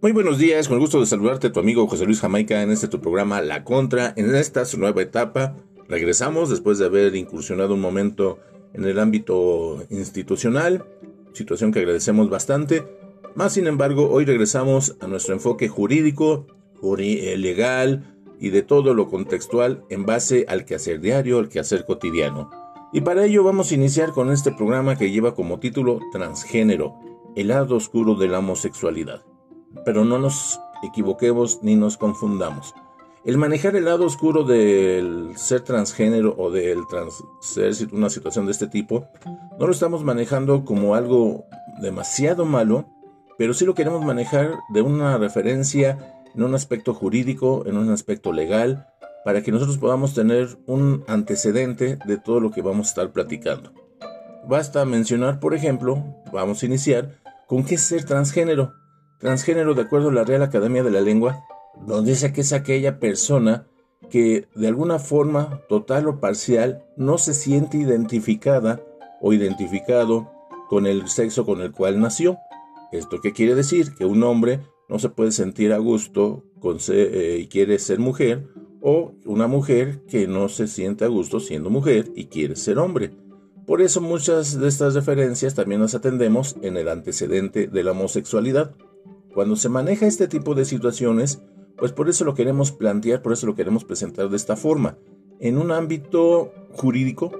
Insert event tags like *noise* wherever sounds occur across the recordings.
Muy buenos días, con el gusto de saludarte tu amigo José Luis Jamaica en este tu programa La Contra, en esta su nueva etapa. Regresamos después de haber incursionado un momento en el ámbito institucional, situación que agradecemos bastante. Más sin embargo, hoy regresamos a nuestro enfoque jurídico, eh, legal y de todo lo contextual en base al quehacer diario, al quehacer cotidiano. Y para ello vamos a iniciar con este programa que lleva como título Transgénero, el lado oscuro de la homosexualidad. Pero no nos equivoquemos ni nos confundamos. El manejar el lado oscuro del ser transgénero o del ser una situación de este tipo, no lo estamos manejando como algo demasiado malo, pero sí lo queremos manejar de una referencia en un aspecto jurídico, en un aspecto legal, para que nosotros podamos tener un antecedente de todo lo que vamos a estar platicando. Basta mencionar, por ejemplo, vamos a iniciar con qué es ser transgénero. Transgénero, de acuerdo a la Real Academia de la Lengua, nos dice que es aquella persona que de alguna forma, total o parcial, no se siente identificada o identificado con el sexo con el cual nació. ¿Esto qué quiere decir? Que un hombre no se puede sentir a gusto con eh, y quiere ser mujer, o una mujer que no se siente a gusto siendo mujer y quiere ser hombre. Por eso muchas de estas referencias también las atendemos en el antecedente de la homosexualidad. Cuando se maneja este tipo de situaciones, pues por eso lo queremos plantear, por eso lo queremos presentar de esta forma, en un ámbito jurídico,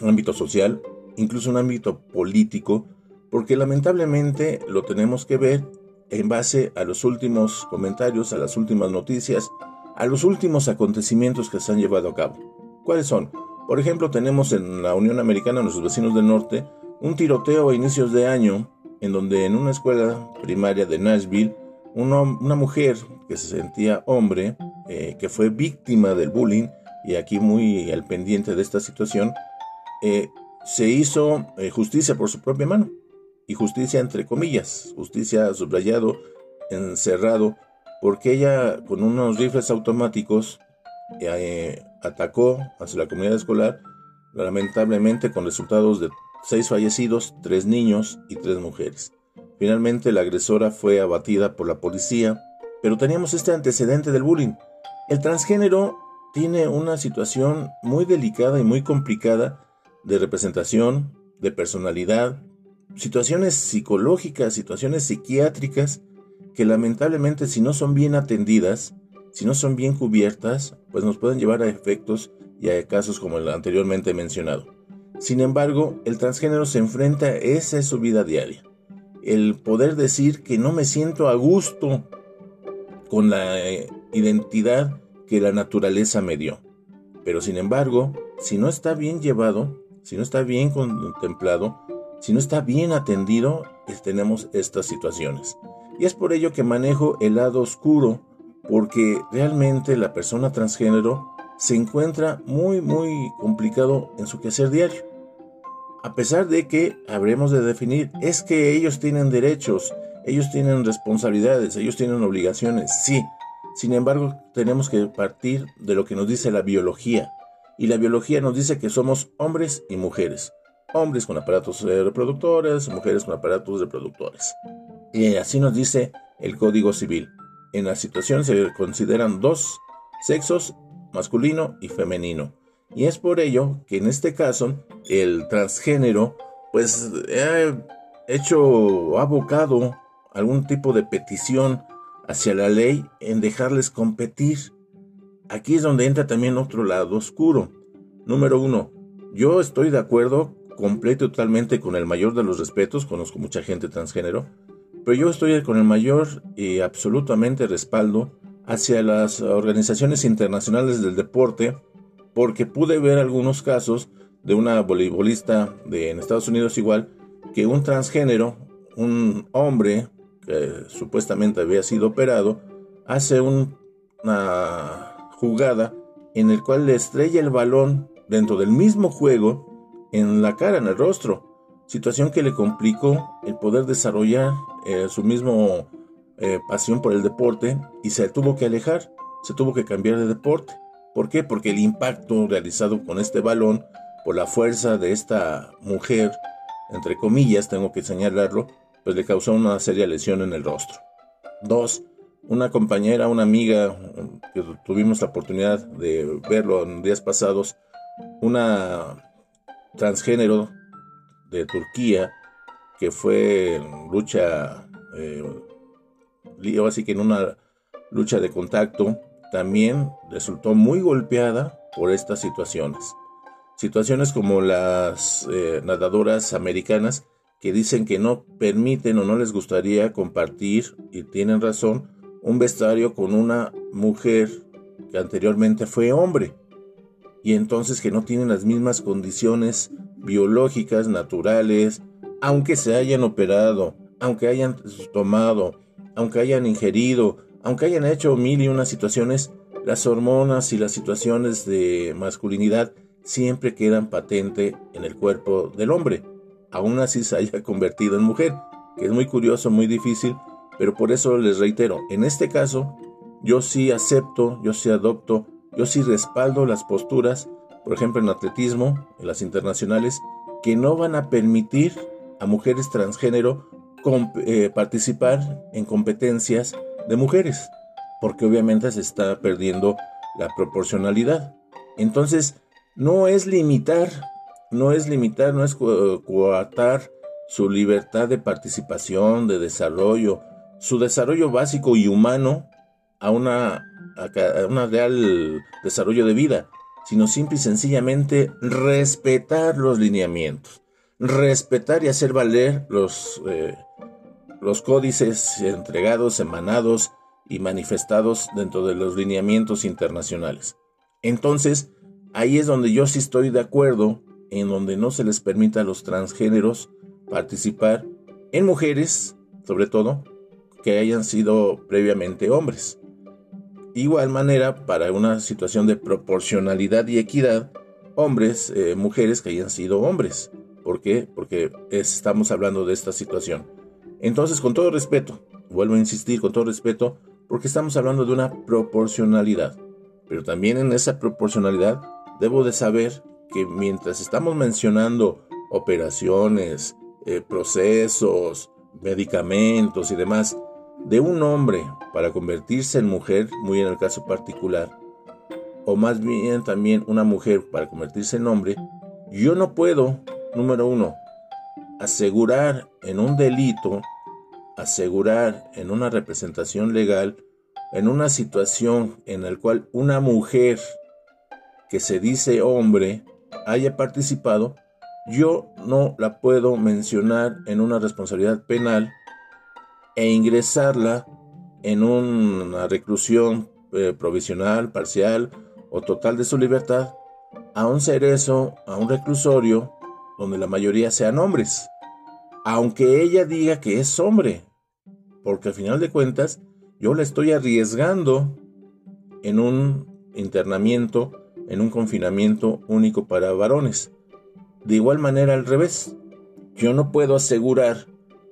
un ámbito social, incluso un ámbito político, porque lamentablemente lo tenemos que ver en base a los últimos comentarios, a las últimas noticias, a los últimos acontecimientos que se han llevado a cabo. ¿Cuáles son? Por ejemplo, tenemos en la Unión Americana, nuestros vecinos del norte, un tiroteo a inicios de año en donde en una escuela primaria de Nashville, una, mujer que se sentía hombre, eh, que fue víctima del bullying, y aquí muy al pendiente de esta situación, eh, se hizo eh, justicia por su propia mano. Y justicia entre comillas, justicia subrayado, encerrado, porque ella con unos rifles automáticos atacó hacia la comunidad escolar, lamentablemente con resultados de seis fallecidos, tres niños y tres mujeres. Finalmente la agresora fue abatida por la policía, pero teníamos este antecedente del bullying. El transgénero tiene una situación muy delicada y muy complicada de representación, de personalidad, situaciones psicológicas, situaciones psiquiátricas, que lamentablemente si no son bien atendidas, si no son bien cubiertas, pues nos pueden llevar a efectos y a casos como el anteriormente mencionado. Sin embargo, el transgénero se enfrenta a esa su vida diaria. El poder decir que no me siento a gusto con la eh, identidad que la naturaleza me dio. Pero sin embargo, si no está bien llevado, si no está bien contemplado, si no está bien atendido, tenemos estas situaciones. Y es por ello que manejo el lado oscuro, porque realmente la persona transgénero se encuentra muy, muy complicado en su quehacer diario. A pesar de que habremos de definir, es que ellos tienen derechos, ellos tienen responsabilidades, ellos tienen obligaciones, sí. Sin embargo, tenemos que partir de lo que nos dice la biología. Y la biología nos dice que somos hombres y mujeres. Hombres con aparatos reproductores, mujeres con aparatos reproductores. Y así nos dice el Código Civil. En la situación se consideran dos sexos, masculino y femenino. Y es por ello que en este caso el transgénero pues ha hecho, ha abocado algún tipo de petición hacia la ley en dejarles competir. Aquí es donde entra también otro lado oscuro. Número uno, yo estoy de acuerdo completo y totalmente con el mayor de los respetos, conozco mucha gente transgénero, pero yo estoy con el mayor y absolutamente respaldo hacia las organizaciones internacionales del deporte porque pude ver algunos casos de una voleibolista de, en Estados Unidos igual, que un transgénero, un hombre que supuestamente había sido operado, hace una jugada en el cual le estrella el balón dentro del mismo juego en la cara, en el rostro, situación que le complicó el poder desarrollar eh, su mismo eh, pasión por el deporte y se tuvo que alejar, se tuvo que cambiar de deporte. ¿Por qué? Porque el impacto realizado con este balón, por la fuerza de esta mujer, entre comillas, tengo que señalarlo, pues le causó una seria lesión en el rostro. Dos, una compañera, una amiga que tuvimos la oportunidad de verlo en días pasados, una transgénero de Turquía que fue en lucha, eh, así que en una lucha de contacto, también resultó muy golpeada por estas situaciones. Situaciones como las eh, nadadoras americanas que dicen que no permiten o no les gustaría compartir, y tienen razón, un vestuario con una mujer que anteriormente fue hombre, y entonces que no tienen las mismas condiciones biológicas, naturales, aunque se hayan operado, aunque hayan tomado, aunque hayan ingerido, aunque hayan hecho mil y unas situaciones, las hormonas y las situaciones de masculinidad siempre quedan patente en el cuerpo del hombre, aún así se haya *laughs* convertido en mujer, que es muy curioso, muy difícil, pero por eso les reitero, en este caso, yo sí acepto, yo sí adopto, yo sí respaldo las posturas, por ejemplo en atletismo, en las internacionales, que no van a permitir a mujeres transgénero eh, participar en competencias de mujeres, porque obviamente se está perdiendo la proporcionalidad. Entonces, no es limitar, no es limitar, no es coartar su libertad de participación, de desarrollo, su desarrollo básico y humano a una, a una real desarrollo de vida, sino simple y sencillamente respetar los lineamientos, respetar y hacer valer los, eh, los códices entregados, emanados y manifestados dentro de los lineamientos internacionales. Entonces, ahí es donde yo sí estoy de acuerdo en donde no se les permita a los transgéneros participar en mujeres, sobre todo, que hayan sido previamente hombres. Igual manera, para una situación de proporcionalidad y equidad, hombres, eh, mujeres que hayan sido hombres. ¿Por qué? Porque estamos hablando de esta situación. Entonces, con todo respeto, vuelvo a insistir, con todo respeto, porque estamos hablando de una proporcionalidad. Pero también en esa proporcionalidad debo de saber que mientras estamos mencionando operaciones, eh, procesos, medicamentos y demás de un hombre para convertirse en mujer, muy en el caso particular, o más bien también una mujer para convertirse en hombre, yo no puedo, número uno, asegurar en un delito, asegurar en una representación legal, en una situación en la cual una mujer que se dice hombre haya participado, yo no la puedo mencionar en una responsabilidad penal e ingresarla en una reclusión eh, provisional, parcial o total de su libertad a un cerezo, a un reclusorio donde la mayoría sean hombres, aunque ella diga que es hombre, porque al final de cuentas yo la estoy arriesgando en un internamiento, en un confinamiento único para varones. De igual manera al revés, yo no puedo asegurar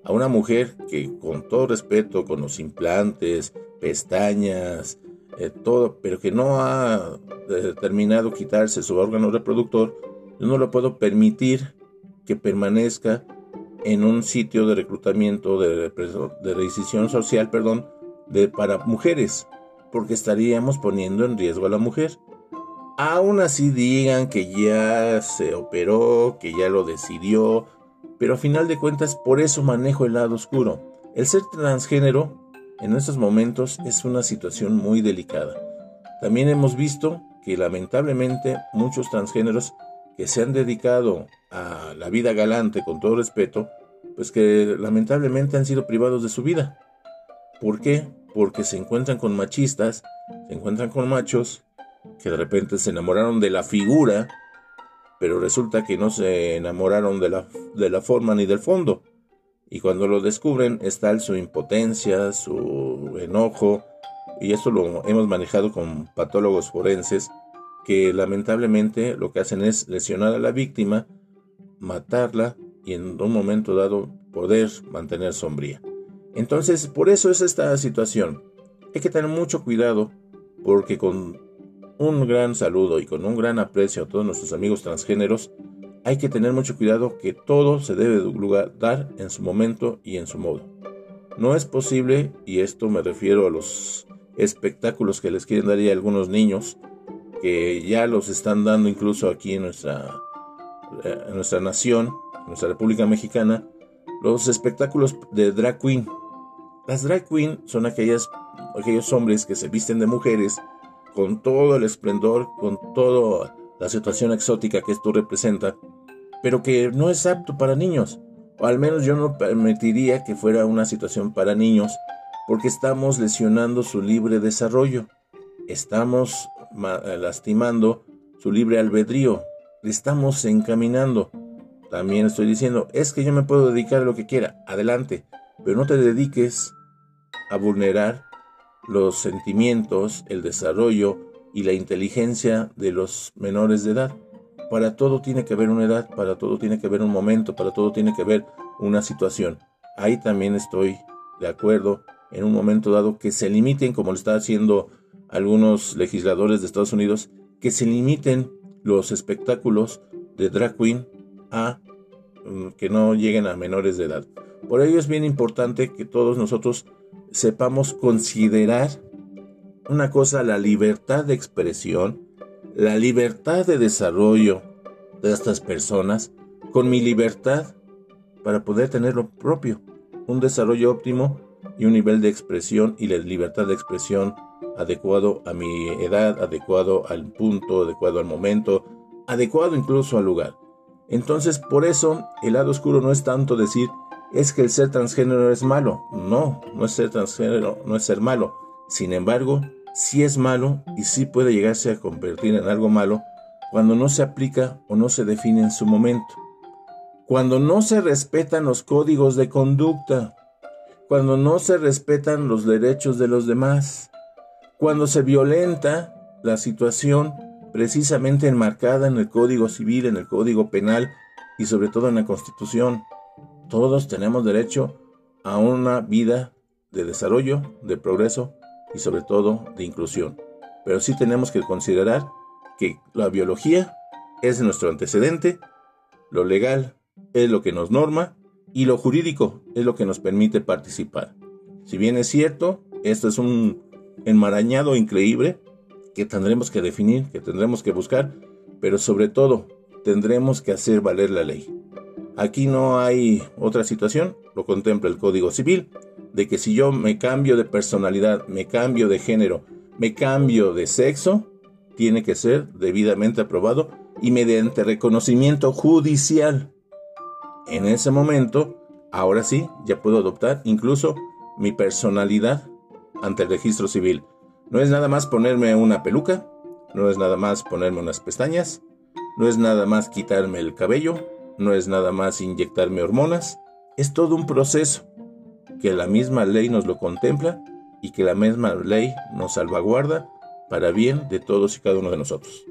a una mujer que con todo respeto, con los implantes, pestañas, eh, todo, pero que no ha determinado quitarse su órgano reproductor, yo no lo puedo permitir que permanezca en un sitio de reclutamiento, de, de decisión social, perdón, de, para mujeres, porque estaríamos poniendo en riesgo a la mujer. Aún así digan que ya se operó, que ya lo decidió, pero a final de cuentas por eso manejo el lado oscuro. El ser transgénero en estos momentos es una situación muy delicada. También hemos visto que lamentablemente muchos transgéneros que se han dedicado a la vida galante con todo respeto, pues que lamentablemente han sido privados de su vida. ¿Por qué? Porque se encuentran con machistas, se encuentran con machos que de repente se enamoraron de la figura pero resulta que no se enamoraron de la, de la forma ni del fondo. Y cuando lo descubren está su impotencia, su enojo, y esto lo hemos manejado con patólogos forenses, que lamentablemente lo que hacen es lesionar a la víctima, matarla y en un momento dado poder mantener sombría. Entonces, por eso es esta situación. Hay que tener mucho cuidado porque con un gran saludo y con un gran aprecio a todos nuestros amigos transgéneros, hay que tener mucho cuidado que todo se debe dar en su momento y en su modo. No es posible, y esto me refiero a los espectáculos que les quieren dar a algunos niños, que ya los están dando incluso aquí en nuestra, eh, en nuestra nación, en nuestra República Mexicana, los espectáculos de drag queen. Las drag queen son aquellas, aquellos hombres que se visten de mujeres con todo el esplendor, con toda la situación exótica que esto representa, pero que no es apto para niños o al menos yo no permitiría que fuera una situación para niños, porque estamos lesionando su libre desarrollo, estamos lastimando su libre albedrío, le estamos encaminando. También estoy diciendo, es que yo me puedo dedicar a lo que quiera, adelante, pero no te dediques a vulnerar los sentimientos, el desarrollo y la inteligencia de los menores de edad. Para todo tiene que haber una edad, para todo tiene que haber un momento, para todo tiene que haber una situación. Ahí también estoy de acuerdo en un momento dado que se limiten, como lo están haciendo algunos legisladores de Estados Unidos, que se limiten los espectáculos de drag queen a mm, que no lleguen a menores de edad. Por ello es bien importante que todos nosotros sepamos considerar una cosa, la libertad de expresión, la libertad de desarrollo de estas personas con mi libertad para poder tener lo propio, un desarrollo óptimo y un nivel de expresión y la libertad de expresión adecuado a mi edad, adecuado al punto, adecuado al momento, adecuado incluso al lugar. Entonces, por eso, el lado oscuro no es tanto decir es que el ser transgénero es malo. No, no es ser transgénero, no es ser malo. Sin embargo, si es malo y sí puede llegarse a convertir en algo malo cuando no se aplica o no se define en su momento. Cuando no se respetan los códigos de conducta, cuando no se respetan los derechos de los demás, cuando se violenta la situación precisamente enmarcada en el Código Civil, en el Código Penal y sobre todo en la Constitución. Todos tenemos derecho a una vida de desarrollo, de progreso y sobre todo de inclusión. Pero sí tenemos que considerar que la biología es nuestro antecedente, lo legal es lo que nos norma y lo jurídico es lo que nos permite participar. Si bien es cierto, esto es un enmarañado increíble que tendremos que definir, que tendremos que buscar, pero sobre todo tendremos que hacer valer la ley. Aquí no hay otra situación, lo contempla el Código Civil, de que si yo me cambio de personalidad, me cambio de género, me cambio de sexo, tiene que ser debidamente aprobado y mediante reconocimiento judicial. En ese momento, ahora sí, ya puedo adoptar incluso mi personalidad ante el registro civil. No es nada más ponerme una peluca, no es nada más ponerme unas pestañas, no es nada más quitarme el cabello, no es nada más inyectarme hormonas, es todo un proceso que la misma ley nos lo contempla y que la misma ley nos salvaguarda para bien de todos y cada uno de nosotros.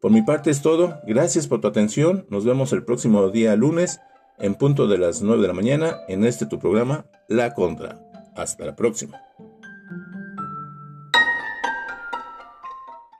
Por mi parte es todo, gracias por tu atención, nos vemos el próximo día lunes en punto de las 9 de la mañana en este tu programa La Contra. Hasta la próxima.